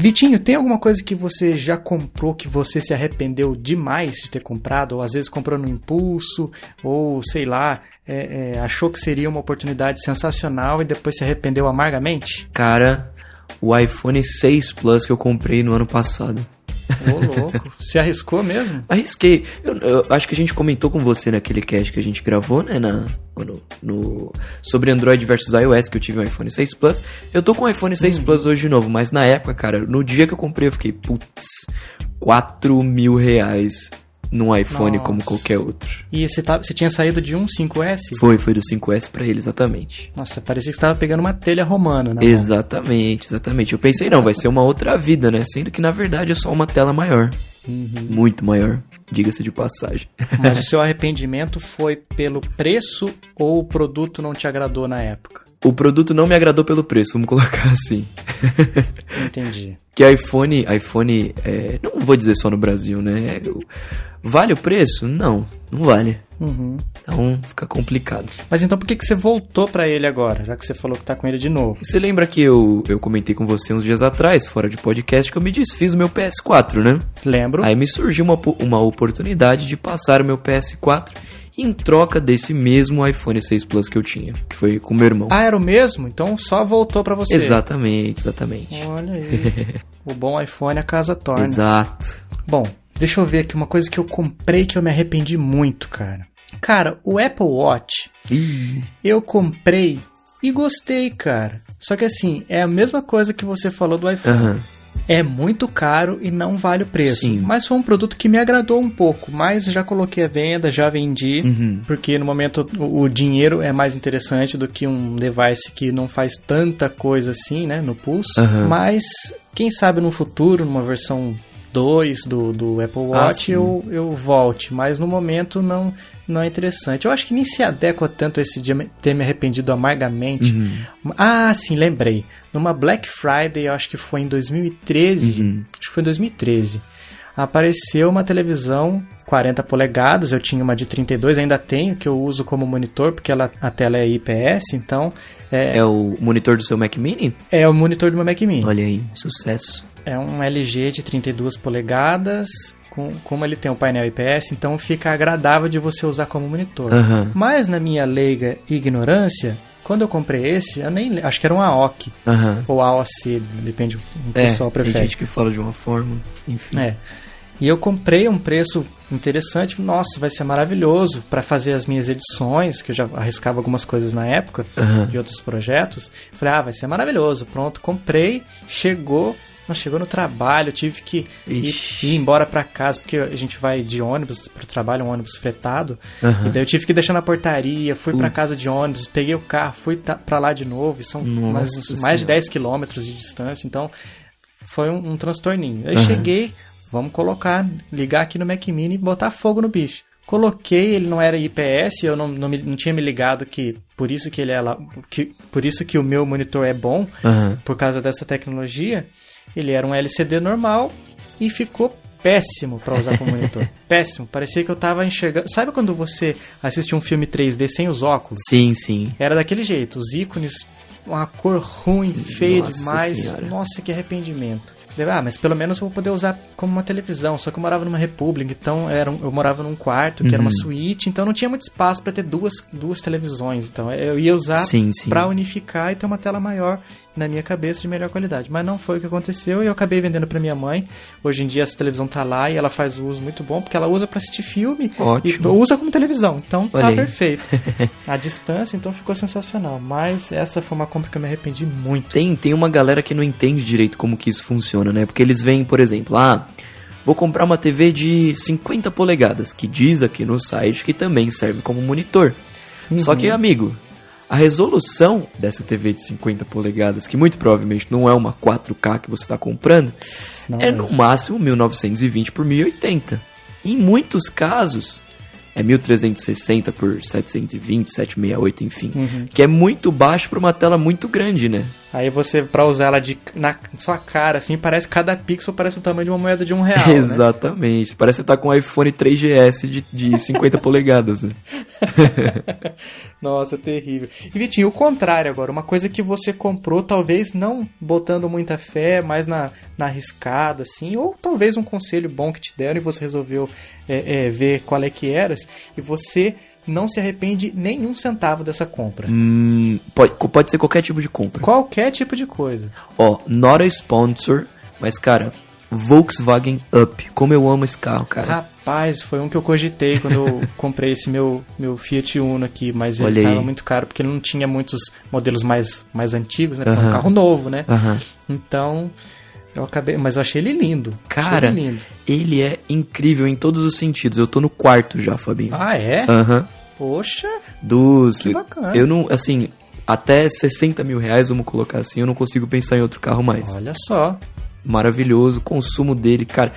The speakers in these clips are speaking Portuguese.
Vitinho, tem alguma coisa que você já comprou que você se arrependeu demais de ter comprado? Ou às vezes comprou no impulso, ou sei lá, é, é, achou que seria uma oportunidade sensacional e depois se arrependeu amargamente? Cara, o iPhone 6 Plus que eu comprei no ano passado. Ô, louco. Se arriscou mesmo? Arrisquei. Eu, eu acho que a gente comentou com você naquele cast que a gente gravou, né? Na, no, no- sobre Android versus iOS, que eu tive um iPhone 6 Plus. Eu tô com o iPhone 6 Plus hoje de novo, mas na época, cara, no dia que eu comprei, eu fiquei, putz, 4 mil reais num iPhone Nossa. como qualquer outro. E você, tá, você tinha saído de um 5S? Foi, foi do 5S pra ele, exatamente. Nossa, parecia que você tava pegando uma telha romana, né? Exatamente, exatamente. Eu pensei, não, vai ser uma outra vida, né? Sendo que na verdade é só uma tela maior. Muito maior, diga-se de passagem. Mas o seu arrependimento foi pelo preço ou o produto não te agradou na época? O produto não me agradou pelo preço, vamos colocar assim. Entendi. Que iPhone, iPhone, é, não vou dizer só no Brasil, né? Vale o preço? Não, não vale. Uhum. Então fica complicado. Mas então por que, que você voltou pra ele agora, já que você falou que tá com ele de novo? Você lembra que eu, eu comentei com você uns dias atrás, fora de podcast, que eu me desfiz do meu PS4, né? Lembro? Aí me surgiu uma, uma oportunidade de passar o meu PS4 em troca desse mesmo iPhone 6 Plus que eu tinha, que foi com meu irmão. Ah, era o mesmo? Então só voltou pra você. Exatamente, exatamente. Olha aí. o bom iPhone a casa torna. Exato. Bom, deixa eu ver aqui uma coisa que eu comprei que eu me arrependi muito, cara. Cara, o Apple Watch, Ih, eu comprei e gostei, cara. Só que assim, é a mesma coisa que você falou do iPhone. aham. É muito caro e não vale o preço. Sim. Mas foi um produto que me agradou um pouco. Mas já coloquei a venda, já vendi. Uhum. Porque no momento o, o dinheiro é mais interessante do que um device que não faz tanta coisa assim, né? No pulso. Aham. Mas quem sabe no futuro, numa versão 2 do, do Apple Ah, Watch, sim. eu, eu volte. Mas no momento não, não é interessante. Eu acho que nem se adequa tanto esse dia ter me arrependido amargamente. Uhum. Ah, sim, lembrei. Numa Black Friday, eu acho que foi em 2013. Uhum. Acho que foi em 2013. Apareceu uma televisão 40 polegadas, eu tinha uma de 32, ainda tenho, que eu uso como monitor, porque ela, a tela é IPS, então é, É o monitor do seu Mac Mini? é o monitor do meu Mac Mini. Olha aí, sucesso. É um LG de 32 polegadas, com, como ele tem o painel IPS, então fica agradável de você usar como monitor. Aham, Mas na minha leiga ignorância, quando eu comprei esse, eu nem acho que era um AOC aham. ou AOC, depende do É, pessoal tem prefere. gente que fala de uma forma, enfim. É. E eu comprei um preço interessante. Nossa, vai ser maravilhoso para fazer as minhas edições, que eu já arriscava algumas coisas na época Aham. de outros projetos. Falei, ah, vai ser maravilhoso. Pronto, comprei, chegou. Mas chegou no trabalho, eu tive que ir, ir embora para casa, porque a gente vai de ônibus pro trabalho, um ônibus fretado. Aham. E daí eu tive que deixar na portaria, fui pra Putz. casa de ônibus, peguei o carro, fui pra lá de novo, e são Nossa mais, Senhora. mais de 10 quilômetros de distância, então foi um, um transtorninho. Aí Aham. cheguei, vamos colocar, ligar aqui no Mac Mini e botar fogo no bicho. Coloquei, ele não era IPS, eu não, não, me- não tinha me ligado que por isso que ele é lá, que, por isso que o meu monitor é bom, Aham. por causa dessa tecnologia. Ele era um LCD normal e ficou péssimo para usar como monitor. péssimo. Parecia que eu tava enxergando. Sabe quando você assiste um filme 3D sem os óculos? Sim, sim. Era daquele jeito. Os ícones, uma cor ruim, feia Nossa demais. Senhora. Nossa, que arrependimento. Ah, mas pelo menos eu vou poder usar como uma televisão. Só que eu morava numa república, então era um- eu morava num quarto que era uma Uhum. suíte, então não tinha muito espaço para ter duas, duas televisões. Então eu ia usar para unificar e ter uma tela maior na minha cabeça de melhor qualidade. Mas não foi o que aconteceu e eu acabei vendendo para minha mãe. Hoje em dia essa televisão tá lá e ela faz uso muito bom, porque ela usa para assistir filme Ótimo. e usa como televisão. Então Olha tá perfeito. A distância então ficou sensacional, mas essa foi uma compra que eu me arrependi muito. Tem, tem uma galera que não entende direito como que isso funciona, né? Porque eles veem, por exemplo, ah, vou comprar uma TV de 50 polegadas, que diz aqui no site que também serve como monitor. Só que, amigo, a resolução dessa TV de 50 polegadas, que muito provavelmente não é uma 4K que você está comprando, Não é no máximo 1920 por 1080. Em muitos casos é 1360 por 720, 768, enfim, Uhum. que é muito baixo para uma tela muito grande, né? Aí você, pra usar ela de, na sua cara, assim, parece cada pixel parece o tamanho de uma moeda de um real. né? Exatamente. Parece que você tá com um iPhone 3GS de, de 50 polegadas, né? Nossa, terrível. E Vitinho, o contrário agora, uma coisa que você comprou, talvez não botando muita fé, mas na, na arriscada, assim, ou talvez um conselho bom que te deram e você resolveu é, é, ver qual é que era, e você não se arrepende nenhum centavo dessa compra. Hum, pode, pode ser qualquer tipo de compra. Qualquer tipo de coisa. Ó, not a sponsor, mas cara, Volkswagen Up. Como eu amo esse carro, cara. Rapaz, foi um que eu cogitei quando eu comprei esse meu, meu Fiat Uno aqui, mas Olha ele aí. tava muito caro porque ele não tinha muitos modelos mais, mais antigos, né? Porque É Aham. um carro novo, né? Então, eu acabei. Mas eu achei ele lindo. Cara, ele lindo. ele é incrível em todos os sentidos. Eu tô no quarto já, Fabinho. Ah, é? Aham. Poxa, Dos. Que bacana. Eu não, assim, até 60 mil reais, vamos colocar assim, eu não consigo pensar em outro carro mais. olha só. Maravilhoso, o consumo dele, cara.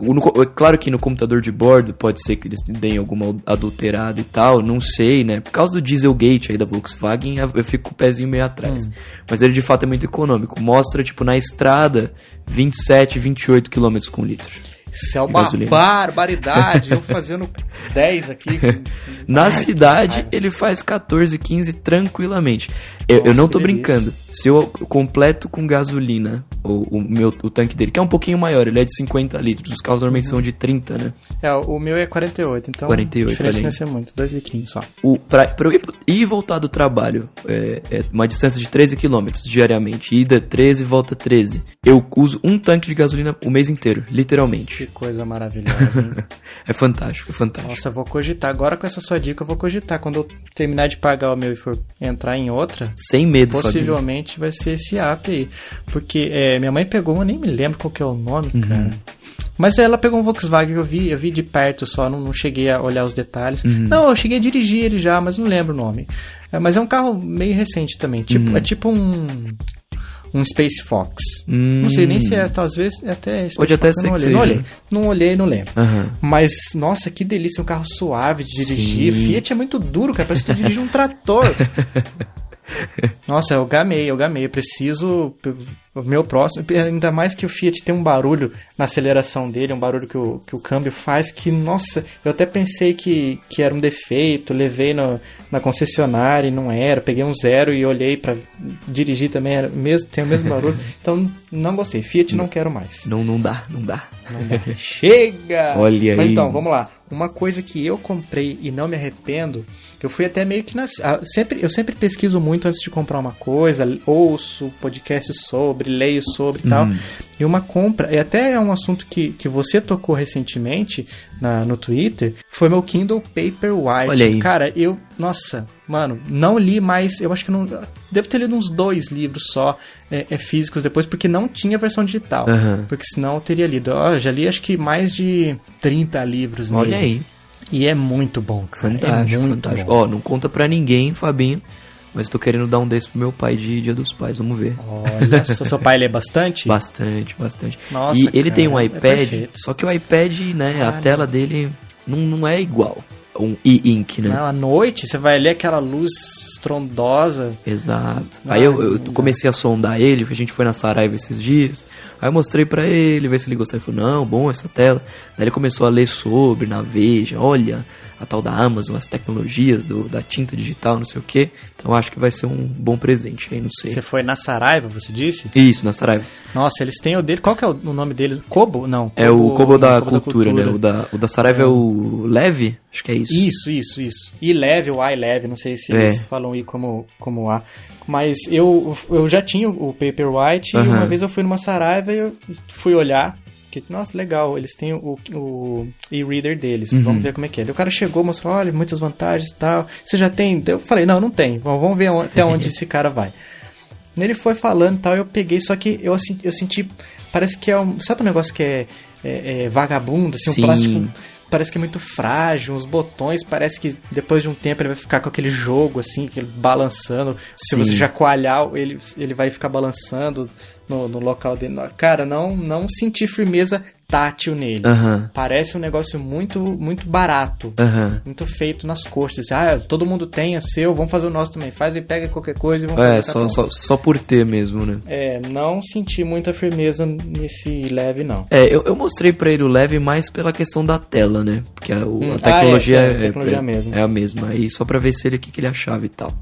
No- é claro que no computador de bordo pode ser que eles deem alguma adulterada e tal, não sei, né? Por causa do Dieselgate aí da Volkswagen, eu fico com o pezinho meio atrás. Hum. Mas ele de fato é muito econômico. Mostra, tipo, na estrada, 27, 28 km com litro. Isso é uma gasolina. barbaridade. eu fazendo 10 aqui. Na Ai, cidade, ele faz 14, 15 tranquilamente. Eu, eu Nossa, não tô brincando. Se eu completo com gasolina o, o meu, o tanque dele, que é um pouquinho maior, ele é de 50 litros. Os carros normalmente são de 30, né? É, o meu é 48, então 48, a diferença não vai ser muito. Dois litrinhos só. O, pra, pra eu ir, ir e voltar do trabalho, é, é uma distância de 13 km diariamente. Ida 13, volta 13. Eu uso um tanque de gasolina o mês inteiro, literalmente. Coisa maravilhosa, hein? É fantástico, é fantástico. Nossa, vou cogitar. Agora com essa sua dica, eu vou cogitar. Quando eu terminar de pagar o meu e for entrar em outra, Sem medo, Fabinho. possivelmente vai ser esse app aí. Porque é, minha mãe pegou, eu nem me lembro qual que é o nome, Uhum. cara. Mas ela pegou um Volkswagen, eu vi, eu vi de perto só, não, não cheguei a olhar os detalhes. Uhum. Não, eu cheguei a dirigir ele já, mas não lembro o nome. É, mas é um carro meio recente também. Tipo, Uhum. É tipo um. Um Space Fox. Hum. Não sei nem se é, às vezes é até Space Pode até Fox, ser eu não olhei. Não olhei, não olhei, não lembro. Aham. Mas, nossa, que delícia, um carro suave de dirigir. Sim. Fiat é muito duro, cara, parece que tu dirige um trator. Nossa, eu gamei, eu gamei. Eu preciso. O meu próximo. Ainda mais que o Fiat tem um barulho na aceleração dele, um barulho que o, que o câmbio faz, que, nossa, eu até pensei que, que era um defeito, levei no, na concessionária e não era. Peguei um zero e olhei pra dirigir também, era mesmo, tem o mesmo barulho. Então, não gostei. Fiat não quero mais. Não, não dá, não dá. Não dá. Chega! Olha Mas aí. então, vamos lá. Uma coisa que eu comprei e não me arrependo, eu fui até meio que nas, ah, sempre Eu sempre pesquiso muito antes de comprar uma coisa, ouço podcast sobre, leio sobre e tal. Uhum. E uma compra, e até é um assunto que, que você tocou recentemente na, no Twitter, foi meu Kindle Paperwhite. Olha aí. Cara, eu, nossa, mano, não li mais, eu acho que não, devo ter lido uns dois livros só, é, é, físicos depois, porque não tinha versão digital. Aham. Porque senão eu teria lido. Ó, já li acho que mais de 30 livros nele. Olha aí. E é muito bom, cara. Fantástico, é muito fantástico. Ó, não conta pra ninguém, Fabinho. Mas tô querendo dar um desse pro meu pai de Dia dos Pais, vamos ver. Olha, seu pai lê bastante? Bastante, bastante. Nossa, e ele tem um é iPad, perfeito. só que o iPad, né, a Ah, tela dele não, não é igual. Um e-ink, né? Não, à noite você vai ler aquela luz estrondosa. Exato. Aí eu, eu comecei a sondar ele, a gente foi na Saraiva esses dias. Aí eu mostrei pra ele, ver se ele gostou. Ele falou, não, bom essa tela. Daí ele começou a ler sobre, na Veja, olha, a tal da Amazon, as tecnologias do, da tinta digital, não sei o quê. Então acho que vai ser um bom presente aí, não sei. Você foi na Saraiva, você disse? Isso, na Saraiva. Nossa, eles têm o dele. Qual que é o nome dele? Kobo? Não. É o Kobo da, Kobo cultura, né? O da, o da Saraiva é. o Leve? Acho que é isso. Isso, isso, isso. E leve, o I leve, não sei se É. eles falam I como, como A. Mas eu, eu já tinha o Paperwhite e Aham. uma vez eu fui numa Saraiva e eu fui olhar. Que, nossa, legal, eles têm o, o e-reader deles. Uhum. Vamos ver como é que é. Daí o cara chegou, mostrou, olha, muitas vantagens e tal. Você já tem? Eu falei, não, não tem. Vamos ver até onde esse cara vai. Ele foi falando e tal, eu peguei, só que eu, eu senti. Parece que é um. Sabe um negócio que é, é- é vagabundo, assim, Sim. um plástico. Parece que é muito frágil, os botões, parece que depois de um tempo ele vai ficar com aquele jogo, assim, aquele balançando. Se Sim. você já coalhar, ele, ele vai ficar balançando no, no local dele. Cara, não, não senti firmeza tátil nele. Parece um negócio muito muito barato. Muito feito nas costas. Ah, todo mundo tem, é seu, vamos fazer o nosso também. Faz e pega qualquer coisa e vamos É, tá só, só, só por ter mesmo, né? É, não senti muita firmeza nesse leve, não. É, eu, eu mostrei pra ele o leve mais pela questão da tela, né? Porque a, o- Hum, a tecnologia, ah, é, é, a tecnologia é, é a mesma. é a mesma. Aí só pra ver se ele o que, que ele achava e tal.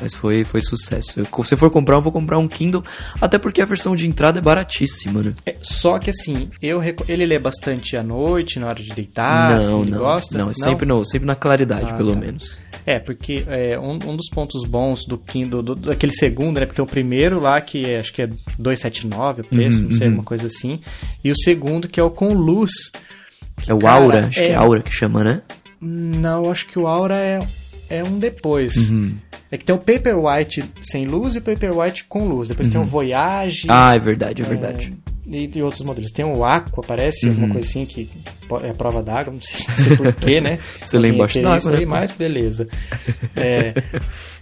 Mas foi, foi sucesso. Se for comprar, eu vou comprar um Kindle, até porque a versão de entrada é baratíssima, né? É, só que assim, eu ele lê bastante à noite, na hora de deitar, não, assim, ele não. gosta? Não, é sempre, no, sempre na claridade, Ah, pelo tá. menos. É, porque é, um, um dos pontos bons do Kindle, do, daquele segundo, né? Porque tem o primeiro lá, que é, acho que é 279 o preço, Uhum, não sei, uhum. alguma coisa assim. E o segundo, que é o com luz. que, É o cara, Aura, acho que é Aura que chama, né? Não, acho que o Aura é, é um depois. Uhum. É que tem o Paperwhite sem luz e o Paperwhite com luz. Depois tem o Voyage. Ah, é verdade, é verdade. E, e outros modelos. Tem o Aqua, parece, Uhum. alguma coisa assim, que é prova d'água, não sei, sei porquê, né? Você lê embaixo d'água, né, aí, mas beleza. É,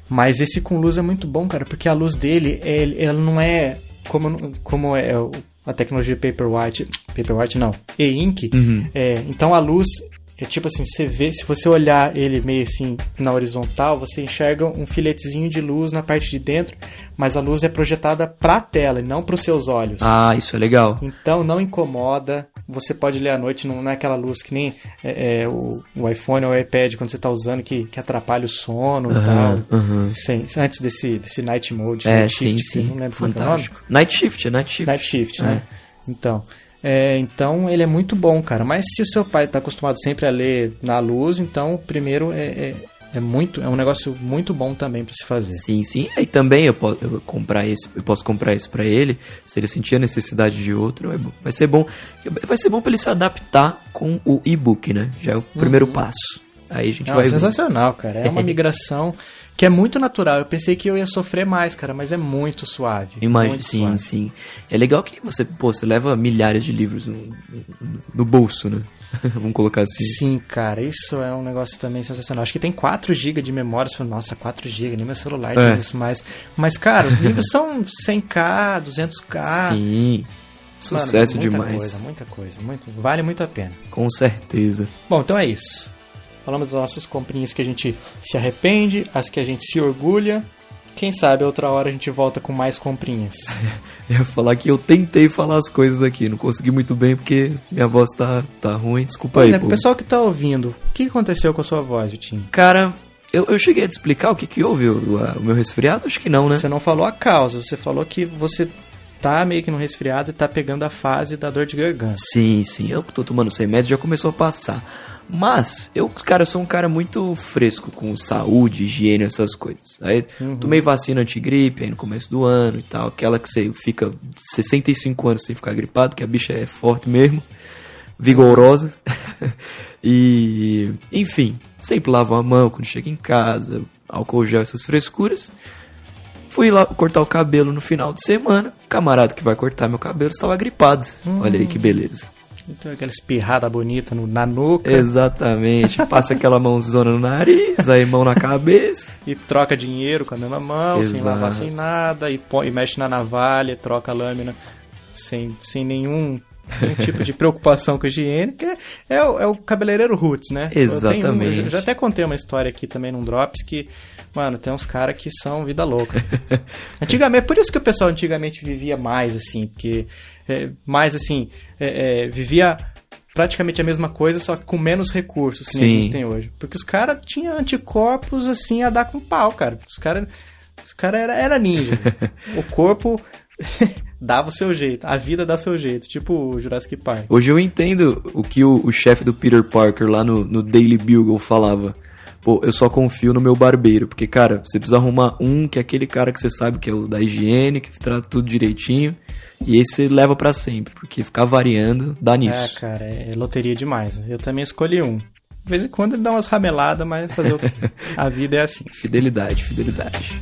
mas esse com luz é muito bom, cara, porque a luz dele, ele- ela não é como, como é a tecnologia Paperwhite, Paperwhite não, e-ink, Uhum. é, então a luz é tipo assim, você vê, se você olhar ele meio assim na horizontal, você enxerga um filetezinho de luz na parte de dentro, mas a luz é projetada para a tela e não para os seus olhos. Ah, isso é legal. Então não incomoda. Você pode ler à noite, não é aquela luz que nem é, é, o, o iPhone ou o iPad quando você está usando que, que atrapalha o sono e Aham, tal. aham. Sem- antes desse, desse night mode, É, night sim, shift, sim. não lembro é. Fantástico. Night Shift, é Night Shift. Night Shift, né? Então, é, então ele é muito bom, cara. Mas se o seu pai está acostumado sempre a ler na luz, então o primeiro é, é, é muito, é um negócio muito bom também para se fazer. Sim, sim. E também eu posso eu comprar esse, eu posso comprar esse pra ele, se ele sentir a necessidade de outro, é vai ser bom. Vai ser bom pra ele se adaptar com o e-book, né? Já é o primeiro passo. Aí a gente Não, vai ver. sensacional, cara. É uma migração que é muito natural. Eu pensei que eu ia sofrer mais, cara, mas é muito suave. Imagina, sim, suave. sim. É legal que você, pô, você leva milhares de livros no, no- no bolso, né? Vamos colocar assim. Sim, cara, isso é um negócio também sensacional. Acho que tem 4 GB de memória. Você fala, Nossa, 4 GB, nem meu celular É. tem isso mais. Mas, cara, os livros são 100k, 200k. Sim. Mano, Sucesso muita demais. Coisa, muita coisa, muito, vale muito a pena. Com certeza. Bom, então é isso. Falamos das nossas comprinhas que a gente se arrepende, as que a gente se orgulha. Quem sabe outra hora a gente volta com mais comprinhas. Eu ia falar que eu tentei falar as coisas aqui, não consegui muito bem porque minha voz tá, tá ruim, desculpa Por aí. o pessoal que tá ouvindo, o que aconteceu com a sua voz, Vitinho? Cara, eu, eu cheguei a te explicar o que que houve, o, o meu resfriado? Acho que não, né? Você não falou a causa, você falou que você tá meio que no resfriado e tá pegando a fase da dor de garganta. Sim, sim, eu que tô tomando 100 metros já começou a passar. Mas, eu, cara, sou um cara muito fresco com saúde, higiene, essas coisas. Aí, tomei vacina antigripe aí no começo do ano e tal. Aquela que você fica 65 anos sem ficar gripado, que a bicha é forte mesmo, vigorosa. e, enfim, sempre lavo a mão quando chega em casa, álcool gel, essas frescuras. Fui lá cortar o cabelo no final de semana. O camarada que vai cortar meu cabelo estava gripado. Olha aí que beleza. Então aquela espirrada bonita no, na nuca Exatamente. Passa aquela mãozona no nariz, aí mão na cabeça. e troca dinheiro com a mesma mão, sem Exato. lavar, sem nada, e, põe, e mexe na navalha, troca a lâmina sem, sem nenhum, nenhum tipo de preocupação com a higiene, que é, é o, é o cabeleireiro roots, né? Eu, tenho um- Exatamente. eu já até contei uma história aqui também num Drops que, mano, tem uns caras que são vida louca. antigamente, por isso que o pessoal antigamente vivia mais, assim, porque é, mais assim, é, é, vivia praticamente a mesma coisa, só que com menos recursos que a gente tem hoje. Porque os caras tinham anticorpos assim a dar com pau, cara. Os caras os cara era, era ninja. o corpo dava o seu jeito, a vida dá seu jeito, tipo o Jurassic Park. Hoje eu entendo o que o, o chefe do Peter Parker lá no, no Daily Bugle falava. Pô, eu só confio no meu barbeiro. Porque, cara, você precisa arrumar um que é aquele cara que você sabe que é o da higiene, que trata tudo direitinho. E esse você leva pra sempre. Porque ficar variando dá nisso. É, cara, é, é loteria demais. Eu também escolhi um. De vez em quando ele dá umas rameladas, mas fazer o quê? A vida é assim. Fidelidade, fidelidade.